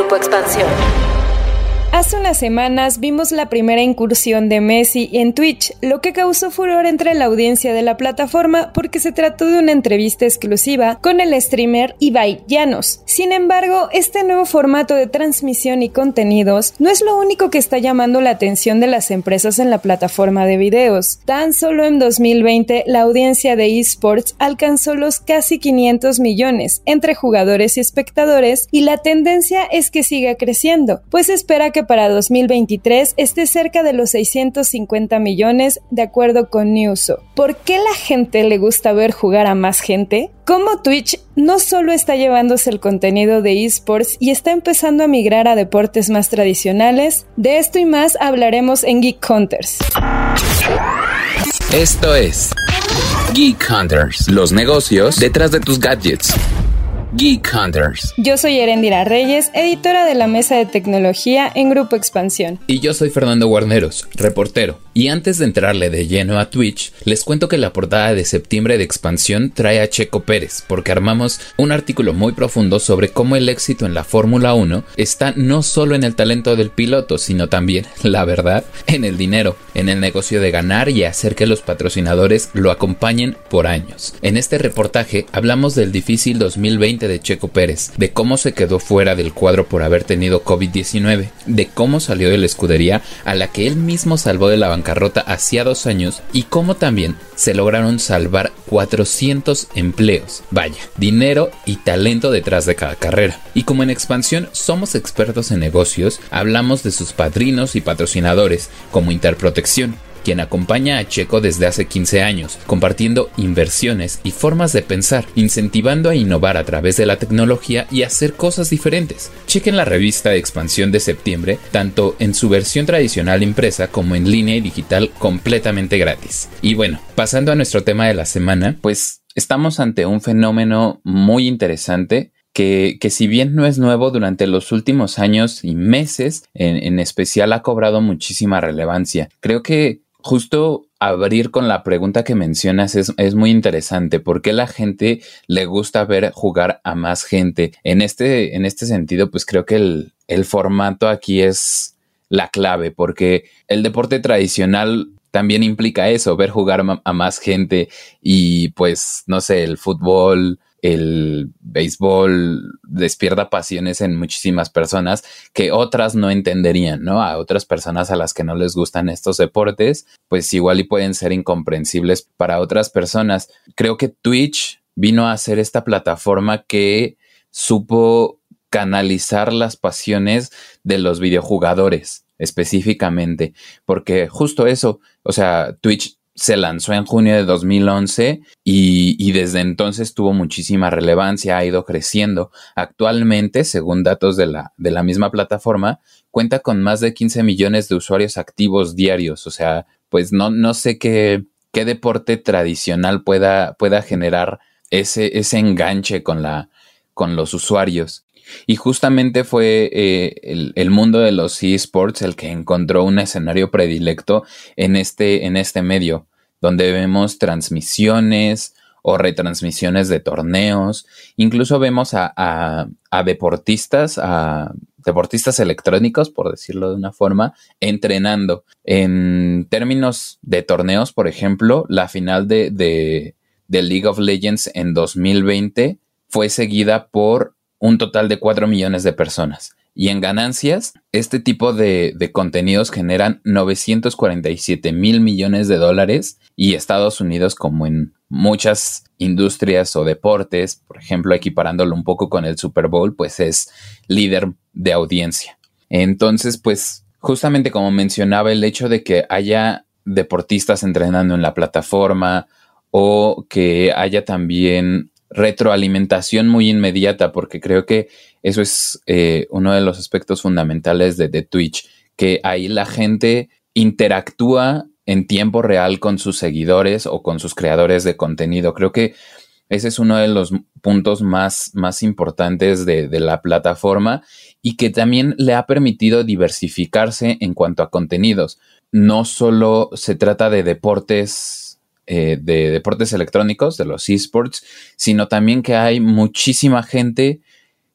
Grupo Expansión. Hace unas semanas vimos la primera incursión de Messi en Twitch, lo que causó furor entre la audiencia de la plataforma porque se trató de una entrevista exclusiva con el streamer Ibai Llanos. Sin embargo, este nuevo formato de transmisión y contenidos no es lo único que está llamando la atención de las empresas en la plataforma de videos. Tan solo en 2020 la audiencia de esports alcanzó los casi 500 millones entre jugadores y espectadores y la tendencia es que siga creciendo, pues espera que para 2023 esté cerca de los 650 millones, de acuerdo con Newso. ¿Por qué la gente le gusta ver jugar a más gente? ¿Cómo Twitch no solo está llevándose el contenido de esports y está empezando a migrar a deportes más tradicionales? De esto y más hablaremos en Geek Hunters. Esto es Geek Hunters, los negocios detrás de tus gadgets. Geek Hunters. Yo soy Erendira Reyes, editora de la Mesa de Tecnología en Grupo Expansión. Y yo soy Fernando Guarneros, reportero. Y antes de entrarle de lleno a Twitch, les cuento que la portada de septiembre de Expansión trae a Checo Pérez, porque armamos un artículo muy profundo sobre cómo el éxito en la Fórmula 1 está no solo en el talento del piloto, sino también, la verdad, en el dinero, en el negocio de ganar y hacer que los patrocinadores lo acompañen por años. En este reportaje hablamos del difícil 2020 de Checo Pérez, de cómo se quedó fuera del cuadro por haber tenido COVID-19, de cómo salió de la escudería a la que él mismo salvó de la bancarrota hacía dos años y cómo también se lograron salvar 400 empleos. Vaya, dinero y talento detrás de cada carrera. Y como en expansión somos expertos en negocios, hablamos de sus padrinos y patrocinadores, como Interprotección, quien acompaña a Checo desde hace 15 años, compartiendo inversiones y formas de pensar, incentivando a innovar a través de la tecnología y hacer cosas diferentes. Chequen la revista de expansión de septiembre, tanto en su versión tradicional impresa como en línea y digital completamente gratis. Y bueno, pasando a nuestro tema de la semana, pues estamos ante un fenómeno muy interesante que, que, si bien no es nuevo durante los últimos años y meses, en, en, especial ha cobrado muchísima relevancia. Creo que justo abrir con la pregunta que mencionas es, es, muy interesante. ¿Por qué la gente le gusta ver jugar a más gente? En este, en este sentido, pues creo que el, el formato aquí es la clave, porque el deporte tradicional también implica eso, ver jugar a más gente y pues, no sé, el fútbol, el béisbol despierta pasiones en muchísimas personas que otras no entenderían, ¿no? A otras personas a las que no les gustan estos deportes, pues igual y pueden ser incomprensibles para otras personas. Creo que Twitch vino a ser esta plataforma que supo canalizar las pasiones de los videojugadores específicamente, porque justo eso, o sea, Twitch se lanzó en junio de 2011 y, desde entonces tuvo muchísima relevancia, ha ido creciendo. Actualmente, según datos de la, de la misma plataforma, cuenta con más de 15 millones de usuarios activos diarios. O sea, pues no, no sé qué, qué deporte tradicional pueda, pueda generar ese, ese enganche con, la, con los usuarios. Y justamente fue eh, el, el, mundo de los esports el que encontró un escenario predilecto en este, en este medio donde vemos transmisiones o retransmisiones de torneos, incluso vemos a, deportistas, a deportistas electrónicos, por decirlo de una forma, entrenando. En términos de torneos, por ejemplo, la final de, de, de League of Legends en 2020 fue seguida por un total de 4 millones de personas. Y en ganancias, este tipo de, de, contenidos generan 947 mil millones de dólares y Estados Unidos, como en muchas industrias o deportes, por ejemplo, equiparándolo un poco con el Super Bowl, pues es líder de audiencia. Entonces, pues justamente como mencionaba, el hecho de que haya deportistas entrenando en la plataforma o que haya también retroalimentación muy inmediata, porque creo que eso es eh, uno de los aspectos fundamentales de, Twitch, que ahí la gente interactúa en tiempo real con sus seguidores o con sus creadores de contenido. Creo que ese es uno de los puntos más, más importantes de, de la plataforma y que también le ha permitido diversificarse en cuanto a contenidos. No solo se trata de deportes eh, de deportes electrónicos, de los esports, sino también que hay muchísima gente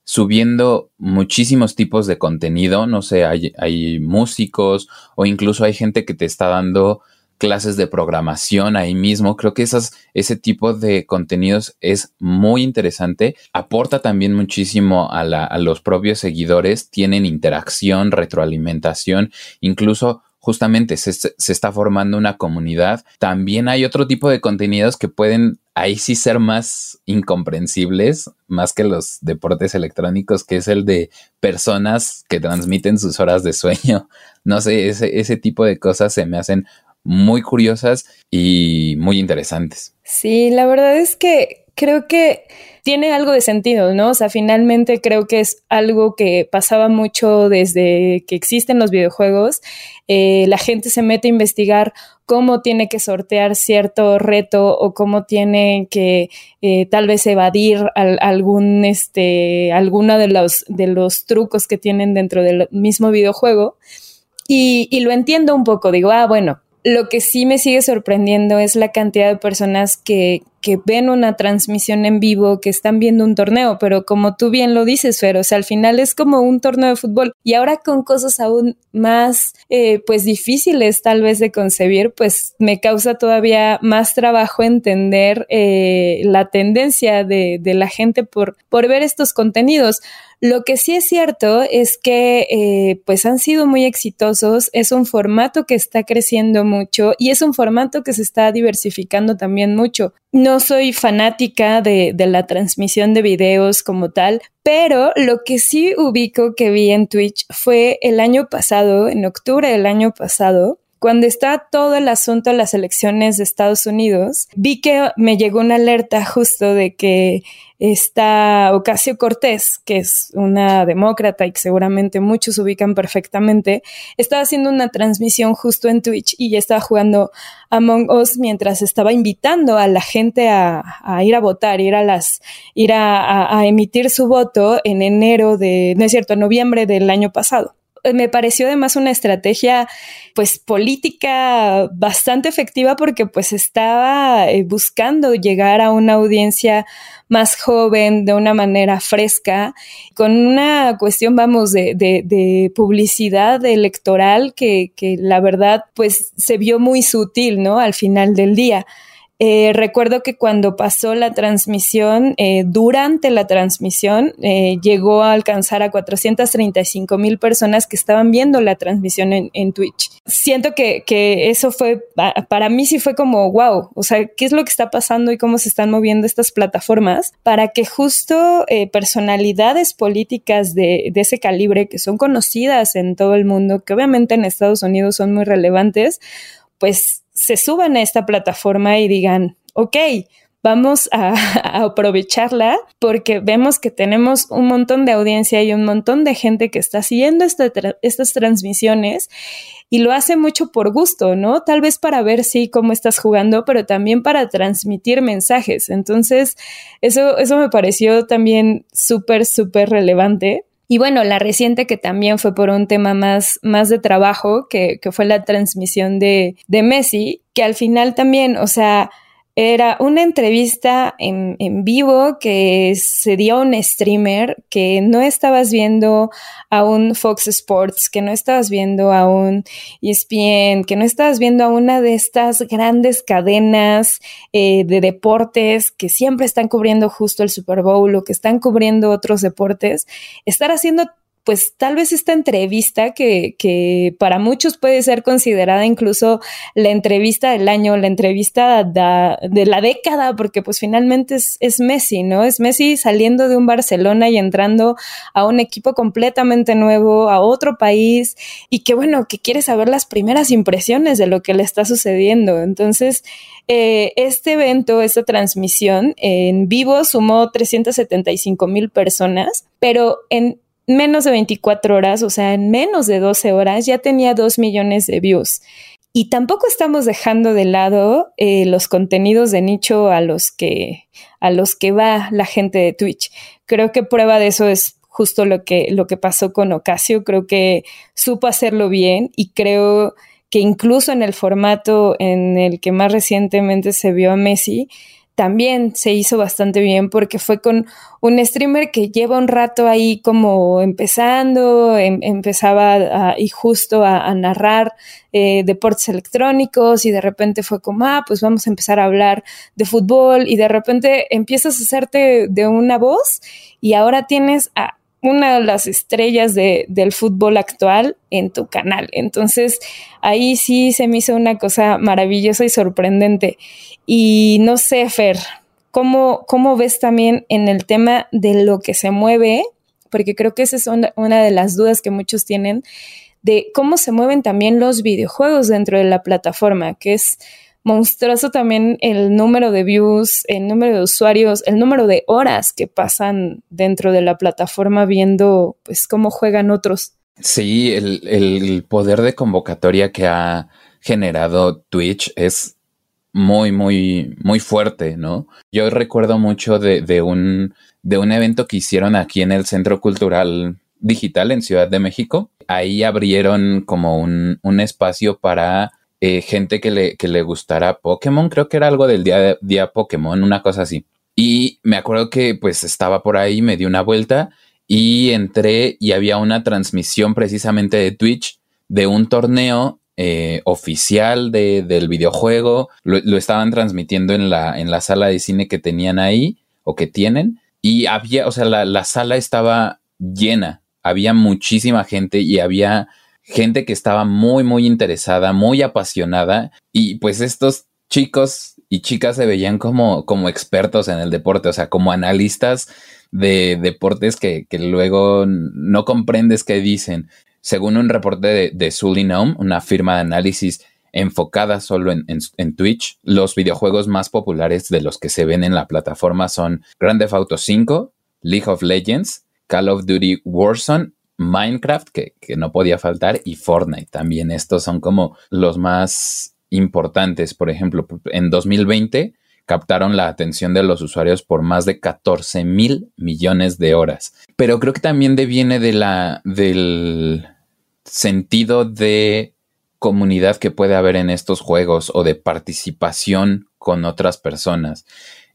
subiendo muchísimos tipos de contenido, no sé, hay, músicos o incluso hay gente que te está dando clases de programación ahí mismo. Creo que esas, ese tipo de contenidos es muy interesante. Aporta también muchísimo a los propios seguidores. Tienen interacción, retroalimentación, incluso justamente se, se, está formando una comunidad. También hay otro tipo de contenidos que pueden ahí sí ser más incomprensibles, más que los deportes electrónicos, que es el de personas que transmiten sus horas de sueño. No sé, ese, ese tipo de cosas se me hacen muy curiosas y muy interesantes. Sí, la verdad es que creo que tiene algo de sentido, ¿no? O sea, finalmente creo que es algo que pasaba mucho desde que existen los videojuegos. Eh, la gente se mete a investigar cómo tiene que sortear cierto reto o cómo tiene que eh, tal vez evadir algún, este, alguno de los, de los trucos que tienen dentro del mismo videojuego. Y, y lo entiendo un poco, digo, ah, bueno, lo que sí me sigue sorprendiendo es la cantidad de personas que, que ven una transmisión en vivo, que están viendo un torneo, pero como tú bien lo dices, Fer, o sea, al final es como un torneo de fútbol y ahora con cosas aún más, eh, pues difíciles tal vez de concebir, pues me causa todavía más trabajo entender eh, la tendencia de, la gente por, por ver estos contenidos. Lo que sí es cierto es que eh, pues han sido muy exitosos, es un formato que está creciendo mucho y es un formato que se está diversificando también mucho. No soy fanática de, la transmisión de videos como tal, pero lo que sí ubico que vi en Twitch fue el año pasado, en octubre del año pasado, cuando está todo el asunto de las elecciones de Estados Unidos, vi que me llegó una alerta justo de que está Ocasio Cortés, que es una demócrata y que seguramente muchos ubican perfectamente, estaba haciendo una transmisión justo en Twitch y estaba jugando Among Us mientras estaba invitando a la gente a, ir a votar, ir a las, ir a, a emitir su voto en enero de, no es cierto, noviembre del año pasado me pareció además una estrategia pues política bastante efectiva porque pues estaba eh, buscando llegar a una audiencia más joven de una manera fresca, con una cuestión, vamos, de, de, de publicidad electoral que, que la verdad pues se vio muy sutil, ¿no? Al final del día. Eh, recuerdo que cuando pasó la transmisión, eh, durante la transmisión, eh, llegó a alcanzar a 435 mil personas que estaban viendo la transmisión en, en Twitch. Siento que, que, eso fue, para mí sí fue como, wow, o sea, ¿qué es lo que está pasando y cómo se están moviendo estas plataformas para que justo personalidades políticas de, de ese calibre que son conocidas en todo el mundo, que obviamente en Estados Unidos son muy relevantes, pues se suban a esta plataforma y digan, ok, vamos a, aprovecharla porque vemos que tenemos un montón de audiencia y un montón de gente que está siguiendo estas transmisiones y lo hace mucho por gusto, ¿no? Tal vez para ver sí cómo estás jugando, pero también para transmitir mensajes. Entonces, eso, eso me pareció también súper, súper relevante. Y bueno, la reciente que también fue por un tema más, más de trabajo, que, que fue la transmisión de, de Messi, que al final también, o sea, era una entrevista en, en, vivo que se dio a un streamer que no estabas viendo a un Fox Sports, que no estabas viendo a un ESPN, que no estabas viendo a una de estas grandes cadenas eh, de deportes que siempre están cubriendo justo el Super Bowl o que están cubriendo otros deportes. Estar haciendo pues tal vez esta entrevista que, que para muchos puede ser considerada incluso la entrevista del año, la entrevista de la década, porque pues finalmente es, es Messi, ¿no? Es Messi saliendo de un Barcelona y entrando a un equipo completamente nuevo, a otro país, y que bueno, que quiere saber las primeras impresiones de lo que le está sucediendo. Entonces, eh, este evento, esta transmisión en vivo sumó 375 mil personas, pero en menos de 24 horas, o sea, en menos de 12 horas, ya tenía 2 millones de views. Y tampoco estamos dejando de lado eh, los contenidos de nicho a los que a los que va la gente de Twitch. Creo que prueba de eso es justo lo que lo que pasó con Ocasio. Creo que supo hacerlo bien y creo que incluso en el formato en el que más recientemente se vio a Messi, también se hizo bastante bien porque fue con un streamer que lleva un rato ahí como empezando, em, empezaba y justo a, narrar eh, deportes electrónicos y de repente fue como, ah, pues vamos a empezar a hablar de fútbol y de repente empiezas a hacerte de una voz y ahora tienes a una de las estrellas del fútbol actual en tu canal. Entonces, ahí sí se me hizo una cosa maravillosa y sorprendente. Y no sé, Fer, ¿cómo, cómo ves también en el tema de lo que se mueve? Porque creo que esa es una de las dudas que muchos tienen de cómo se mueven también los videojuegos dentro de la plataforma, que es monstruoso también el número de views, el número de usuarios, el número de horas que pasan dentro de la plataforma viendo pues cómo juegan otros. Sí, el, el poder de convocatoria que ha generado Twitch es muy, muy, muy fuerte, ¿no? Yo recuerdo mucho de, de, un, de un evento que hicieron aquí en el Centro Cultural Digital en Ciudad de México. Ahí abrieron como un, un espacio para eh, gente que le, que le gustara Pokémon, creo que era algo del día, día Pokémon, una cosa así. Y me acuerdo que pues estaba por ahí, me di una vuelta y entré y había una transmisión precisamente de Twitch de un torneo eh, oficial de, del videojuego. Lo, estaban transmitiendo en la, en la sala de cine que tenían ahí o que tienen. Y había, o sea, la, la sala estaba llena. Había muchísima gente y había gente que estaba muy, muy interesada, muy apasionada y pues estos chicos y chicas se veían como, como expertos en el deporte, o sea, como analistas de deportes que, luego no comprendes qué dicen. Según un reporte de, de una firma de análisis enfocada solo en, en, Twitch, los videojuegos más populares de los que se ven en la plataforma son Grand Theft Auto 5, League of Legends, Call of Duty Warzone Minecraft, que, no podía faltar, y Fortnite también. Estos son como los más importantes. Por ejemplo, en 2020 captaron la atención de los usuarios por más de 14 mil millones de horas. Pero creo que también deviene de la, del sentido de comunidad que puede haber en estos juegos o de participación con otras personas.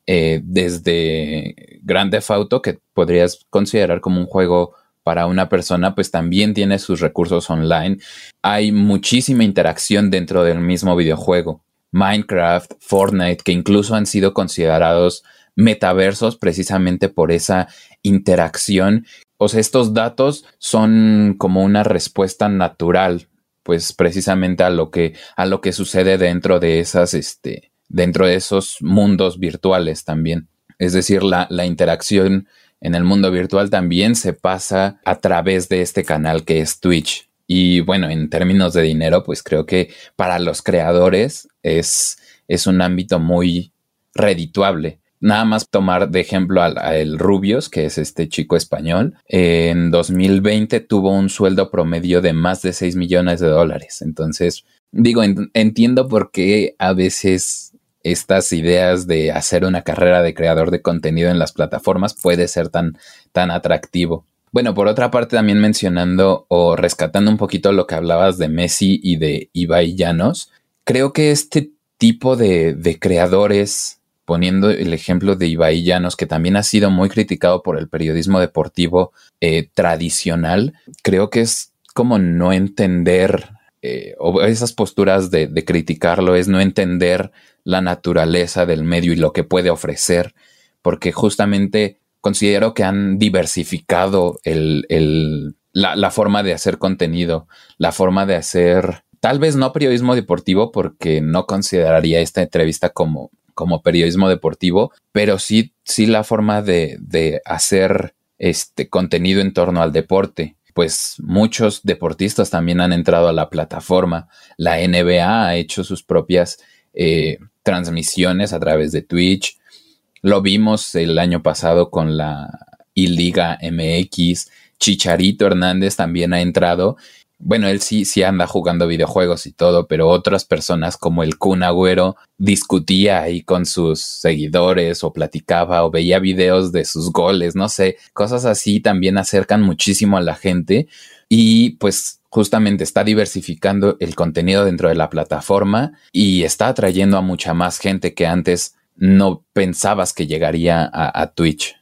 Eh, desde Grand Theft Auto, que podrías considerar como un juego para una persona, pues también tiene sus recursos online. Hay muchísima interacción dentro del mismo videojuego. Minecraft, Fortnite, que incluso han sido considerados metaversos precisamente por esa interacción. O sea, estos datos son como una respuesta natural, pues precisamente a lo que, a lo que sucede dentro de esas, este, dentro de esos mundos virtuales también. Es decir, la, la interacción en el mundo virtual también se pasa a través de este canal que es Twitch. Y bueno, en términos de dinero, pues creo que para los creadores es, es un ámbito muy redituable. Nada más tomar de ejemplo a, el Rubios, que es este chico español, en 2020 tuvo un sueldo promedio de más de 6 millones de dólares. Entonces, digo, entiendo por qué a veces estas ideas de hacer una carrera de creador de contenido en las plataformas puede ser tan, tan atractivo. Bueno, por otra parte, también mencionando o rescatando un poquito lo que hablabas de Messi y de Ibai Llanos, creo que este tipo de, de creadores, poniendo el ejemplo de Ibai Llanos, que también ha sido muy criticado por el periodismo deportivo eh, tradicional, creo que es como no entender eh, o esas posturas de, criticarlo es no entender la naturaleza del medio y lo que puede ofrecer, porque justamente considero que han diversificado la, la, forma de hacer contenido, la forma de hacer, tal vez no periodismo deportivo, porque no consideraría esta entrevista como, como periodismo deportivo, pero sí, sí la forma de, de hacer este contenido en torno al deporte pues muchos deportistas también han entrado a la plataforma. La NBA ha hecho sus propias eh, transmisiones a través de Twitch. Lo vimos el año pasado con la I-Liga MX. Chicharito Hernández también ha entrado bueno, él sí, sí anda jugando videojuegos y todo, pero otras personas como el Kun Agüero discutía ahí con sus seguidores o platicaba o veía videos de sus goles, no sé, cosas así también acercan muchísimo a la gente y pues justamente está diversificando el contenido dentro de la plataforma y está atrayendo a mucha más gente que antes no pensabas que llegaría a, a Twitch?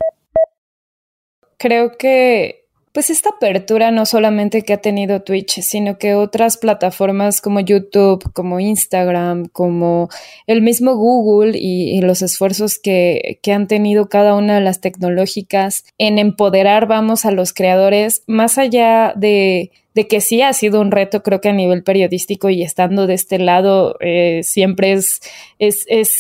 Creo que pues esta apertura no solamente que ha tenido Twitch, sino que otras plataformas como YouTube, como Instagram, como el mismo Google y, los esfuerzos que, que, han tenido cada una de las tecnológicas en empoderar, vamos, a los creadores, más allá de, de que sí ha sido un reto, creo que a nivel periodístico y estando de este lado, eh, siempre es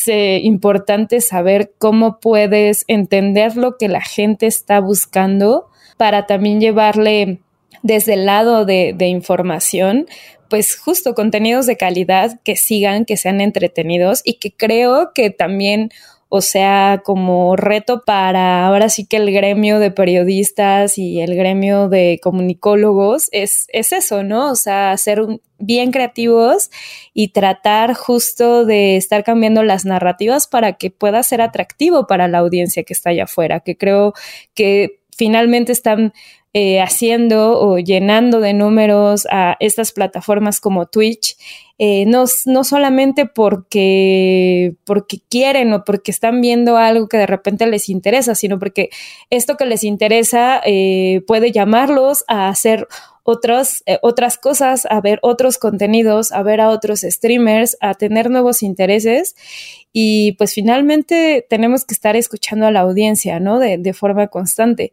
eh, importante saber cómo puedes entender lo que la gente está buscando para también llevarle desde el lado de, información, pues justo contenidos de calidad que sigan, que sean entretenidos y que creo que también o sea, como reto para ahora sí que el gremio de periodistas y el gremio de comunicólogos es, es eso, ¿no? O sea, ser bien creativos y tratar justo de estar cambiando las narrativas para que pueda ser atractivo para la audiencia que está allá afuera, que creo que finalmente están eh, haciendo o llenando de números a estas plataformas como Twitch, eh, no, no, solamente porque, porque quieren o porque están viendo algo que de repente les interesa, sino porque esto que les interesa eh, puede llamarlos a hacer otras, otras cosas, a ver otros contenidos, a ver a otros streamers, a tener nuevos intereses. Y pues finalmente tenemos que estar escuchando a la audiencia, ¿no? De, de forma constante.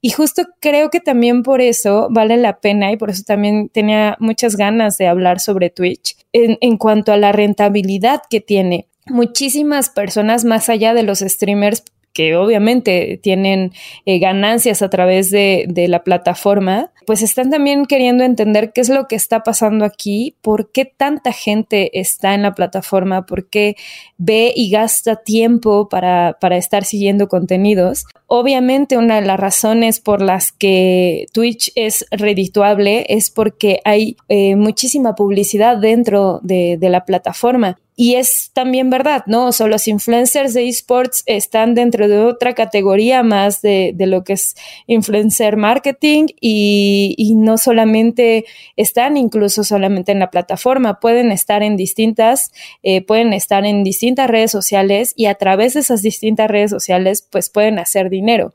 Y justo creo que también por eso vale la pena y por eso también tenía muchas ganas de hablar sobre Twitch en, en cuanto a la rentabilidad que tiene. Muchísimas personas más allá de los streamers que obviamente tienen eh, ganancias a través de, de, la plataforma, pues están también queriendo entender qué es lo que está pasando aquí, por qué tanta gente está en la plataforma, por qué ve y gasta tiempo para, para estar siguiendo contenidos. Obviamente una de las razones por las que Twitch es redituable es porque hay eh, muchísima publicidad dentro de, de la plataforma. Y es también verdad, ¿no? O sea, los influencers de esports están dentro de otra categoría más de, de lo que es influencer marketing y, y, no solamente están incluso solamente en la plataforma, pueden estar en distintas, eh, pueden estar en distintas redes sociales y a través de esas distintas redes sociales pues pueden hacer dinero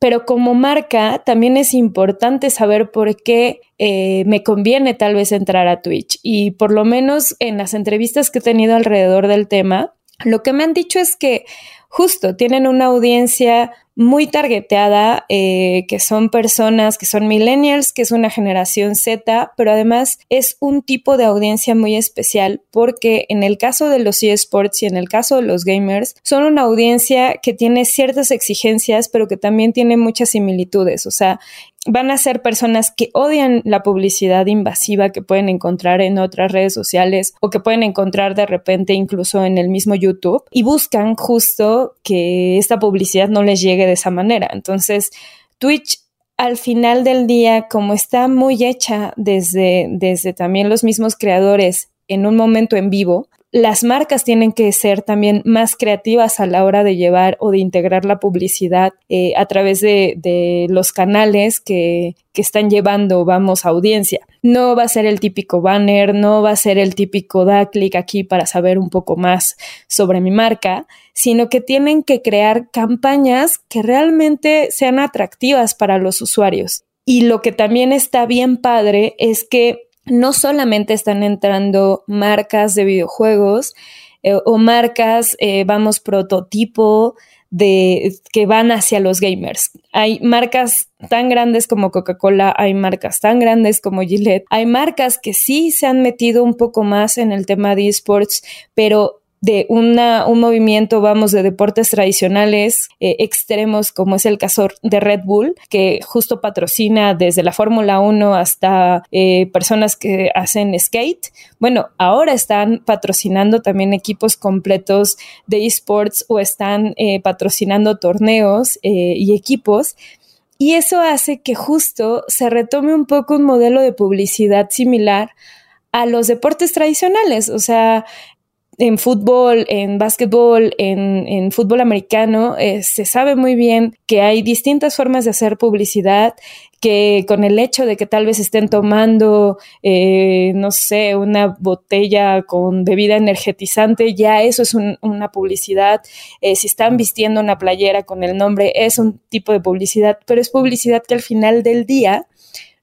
pero como marca también es importante saber por qué eh, me conviene tal vez entrar a Twitch. Y por lo menos en las entrevistas que he tenido alrededor del tema, lo que me han dicho es que justo tienen una audiencia muy targeteada, eh, que son personas que son millennials, que es una generación Z, pero además es un tipo de audiencia muy especial porque en el caso de los eSports y en el caso de los gamers, son una audiencia que tiene ciertas exigencias, pero que también tiene muchas similitudes. O sea, van a ser personas que odian la publicidad invasiva que pueden encontrar en otras redes sociales o que pueden encontrar de repente incluso en el mismo YouTube y buscan justo que esta publicidad no les llegue de esa manera. Entonces, Twitch al final del día, como está muy hecha desde, desde también los mismos creadores en un momento en vivo, las marcas tienen que ser también más creativas a la hora de llevar o de integrar la publicidad eh, a través de, los canales que, que, están llevando, vamos, audiencia. No va a ser el típico banner, no va a ser el típico da clic aquí para saber un poco más sobre mi marca, sino que tienen que crear campañas que realmente sean atractivas para los usuarios. Y lo que también está bien padre es que no solamente están entrando marcas de videojuegos eh, o marcas, eh, vamos, prototipo de que van hacia los gamers. Hay marcas tan grandes como Coca-Cola, hay marcas tan grandes como Gillette, hay marcas que sí se han metido un poco más en el tema de esports, pero de una, un movimiento, vamos, de deportes tradicionales eh, extremos, como es el caso de Red Bull, que justo patrocina desde la Fórmula 1 hasta eh, personas que hacen skate. Bueno, ahora están patrocinando también equipos completos de esports o están eh, patrocinando torneos y equipos. Y eso hace que justo se retome un poco un modelo de publicidad similar a los deportes tradicionales. O sea, en fútbol, en básquetbol, en, fútbol americano, eh, se sabe muy bien que hay distintas formas de hacer publicidad que con el hecho de que tal vez estén tomando, eh, no sé, una botella con bebida energetizante, ya eso es una publicidad. Eh, si están vistiendo una playera con el nombre, es un tipo de publicidad, pero es publicidad que al final del día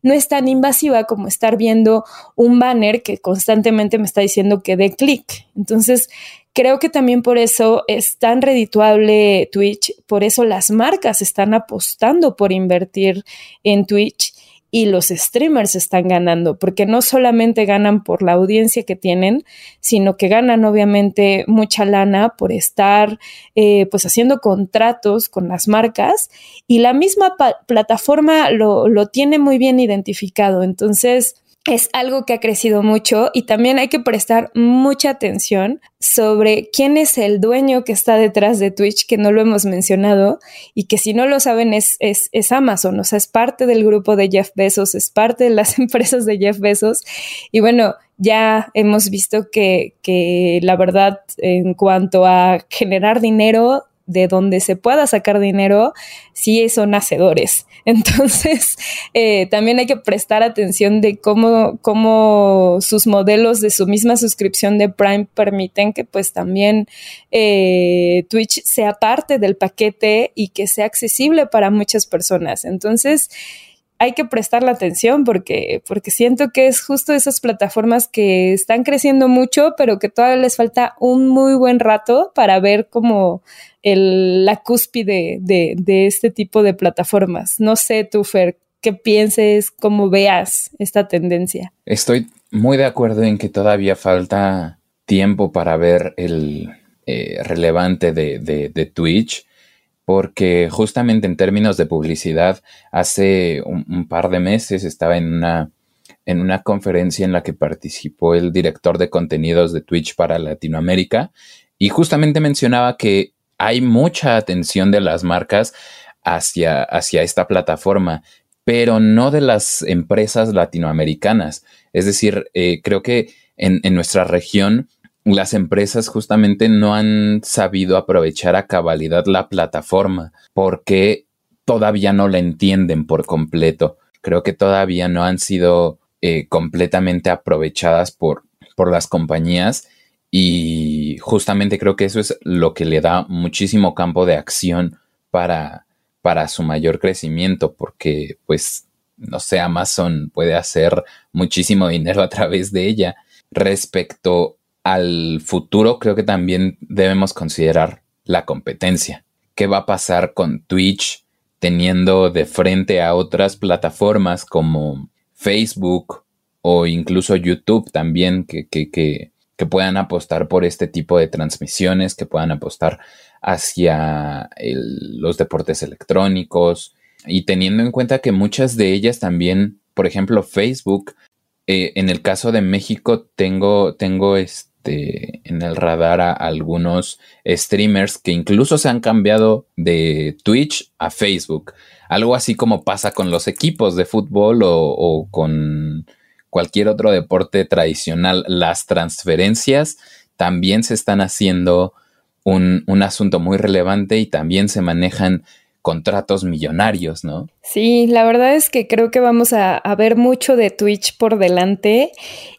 no es tan invasiva como estar viendo un banner que constantemente me está diciendo que dé clic. Entonces, creo que también por eso es tan redituable Twitch, por eso las marcas están apostando por invertir en Twitch y los streamers están ganando, porque no solamente ganan por la audiencia que tienen, sino que ganan obviamente mucha lana por estar eh, pues haciendo contratos con las marcas y la misma plataforma lo, lo tiene muy bien identificado. Entonces, es algo que ha crecido mucho y también hay que prestar mucha atención sobre quién es el dueño que está detrás de Twitch, que no lo hemos mencionado y que si no lo saben es, es, es Amazon, o sea, es parte del grupo de Jeff Bezos, es parte de las empresas de Jeff Bezos. Y bueno, ya hemos visto que, que la verdad en cuanto a generar dinero, de donde se pueda sacar dinero, sí son hacedores. Entonces, eh, también hay que prestar atención de cómo, cómo sus modelos de su misma suscripción de Prime permiten que pues también eh, Twitch sea parte del paquete y que sea accesible para muchas personas. Entonces, hay que prestar la atención porque, porque siento que es justo esas plataformas que están creciendo mucho, pero que todavía les falta un muy buen rato para ver como el, la cúspide de, de este tipo de plataformas. No sé, tú, Fer, qué pienses, cómo veas esta tendencia. Estoy muy de acuerdo en que todavía falta tiempo para ver el eh, relevante de, de Twitch porque justamente en términos de publicidad, hace un, par de meses estaba en una, en una conferencia en la que participó el director de contenidos de Twitch para Latinoamérica y justamente mencionaba que hay mucha atención de las marcas hacia, hacia esta plataforma, pero no de las empresas latinoamericanas. Es decir, eh, creo que en, en nuestra región las empresas justamente no han sabido aprovechar a cabalidad la plataforma porque todavía no la entienden por completo. Creo que todavía no han sido eh, completamente aprovechadas por, por las compañías y justamente creo que eso es lo que le da muchísimo campo de acción para, para su mayor crecimiento porque pues no sé, Amazon puede hacer muchísimo dinero a través de ella. Respecto al futuro, creo que también debemos considerar la competencia. ¿Qué va a pasar con Twitch teniendo de frente a otras plataformas como Facebook o incluso YouTube también que, que, que, puedan apostar por este tipo de transmisiones, que puedan apostar hacia los deportes electrónicos y teniendo en cuenta que muchas de ellas también, por ejemplo, Facebook, eh, en el caso de México tengo, tengo este este, en el radar a algunos streamers que incluso se han cambiado de Twitch a Facebook. Algo así como pasa con los equipos de fútbol o, con cualquier otro deporte tradicional. Las transferencias también se están haciendo un, un asunto muy relevante y también se manejan contratos millonarios, ¿no? Sí, la verdad es que creo que vamos a, ver mucho de Twitch por delante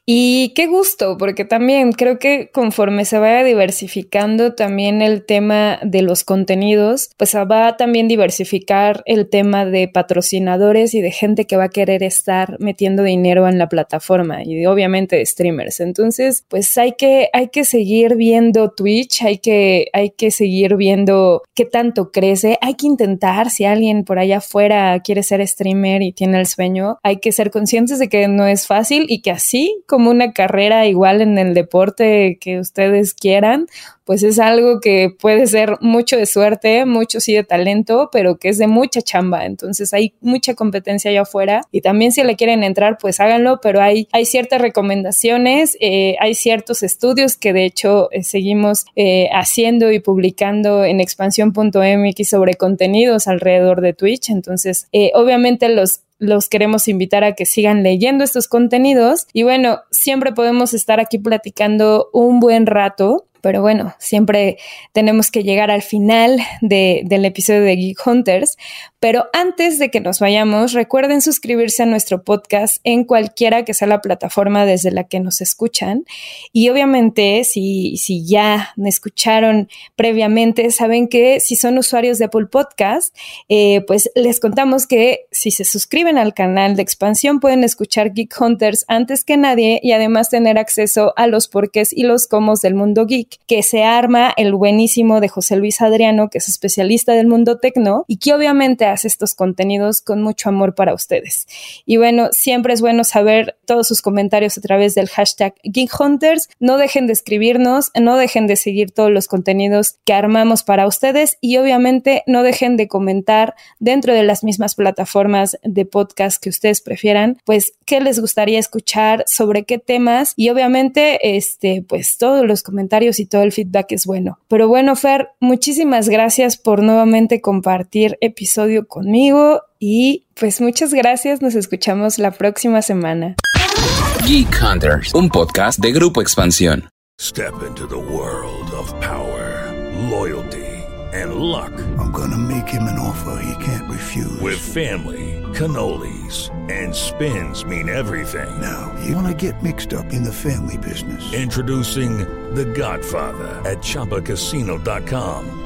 y qué gusto, porque también creo que conforme se vaya diversificando también el tema de los contenidos, pues va a también diversificar el tema de patrocinadores y de gente que va a querer estar metiendo dinero en la plataforma y obviamente de streamers. Entonces, pues hay que, hay que seguir viendo Twitch, hay que, hay que seguir viendo qué tanto crece, hay que intentar si alguien por allá afuera quiere ser streamer y tiene el sueño, hay que ser conscientes de que no es fácil y que así como una carrera igual en el deporte que ustedes quieran, pues es algo que puede ser mucho de suerte, mucho sí de talento, pero que es de mucha chamba. Entonces hay mucha competencia allá afuera y también si le quieren entrar, pues háganlo, pero hay, ciertas recomendaciones, eh, hay ciertos estudios que de hecho eh, seguimos eh, haciendo y publicando en expansión.mx sobre contenidos alrededor de Twitch. Entonces, obviamente los los queremos invitar a que sigan leyendo estos contenidos y bueno, siempre podemos estar aquí platicando un buen rato, Pero bueno, siempre tenemos que llegar al final del episodio de Geek Hunters. Pero antes de que nos vayamos, recuerden suscribirse a nuestro podcast en cualquiera que sea la plataforma desde la que nos escuchan. Y obviamente, si, si ya me escucharon previamente, saben que si son usuarios de Apple Podcast, eh, pues les contamos que si se suscriben al canal de expansión pueden escuchar Geek Hunters antes que nadie y además tener acceso a los porqués y los comos del mundo geek que se arma el buenísimo de José Luis Adriano, que es especialista del mundo tecno y que obviamente hace estos contenidos con mucho amor para ustedes. Y bueno, siempre es bueno saber todos sus comentarios a través del hashtag GeekHunters. No dejen de escribirnos, no dejen de seguir todos los contenidos que armamos para ustedes y obviamente no dejen de comentar dentro de las mismas plataformas de podcast que ustedes prefieran, pues qué les gustaría escuchar, sobre qué temas y obviamente este pues todos los comentarios y todo el feedback es bueno. Pero bueno, Fer, muchísimas gracias por nuevamente compartir episodio conmigo y pues muchas gracias, nos escuchamos la próxima semana. Geek Hunters, un podcast de Grupo Expansión. Step into the world of power, loyalty and luck. I'm gonna make him an offer he can't refuse. With family, cannolis and spins mean everything. Now, you wanna get mixed up in the family business. Introducing The Godfather at chapacasino.com.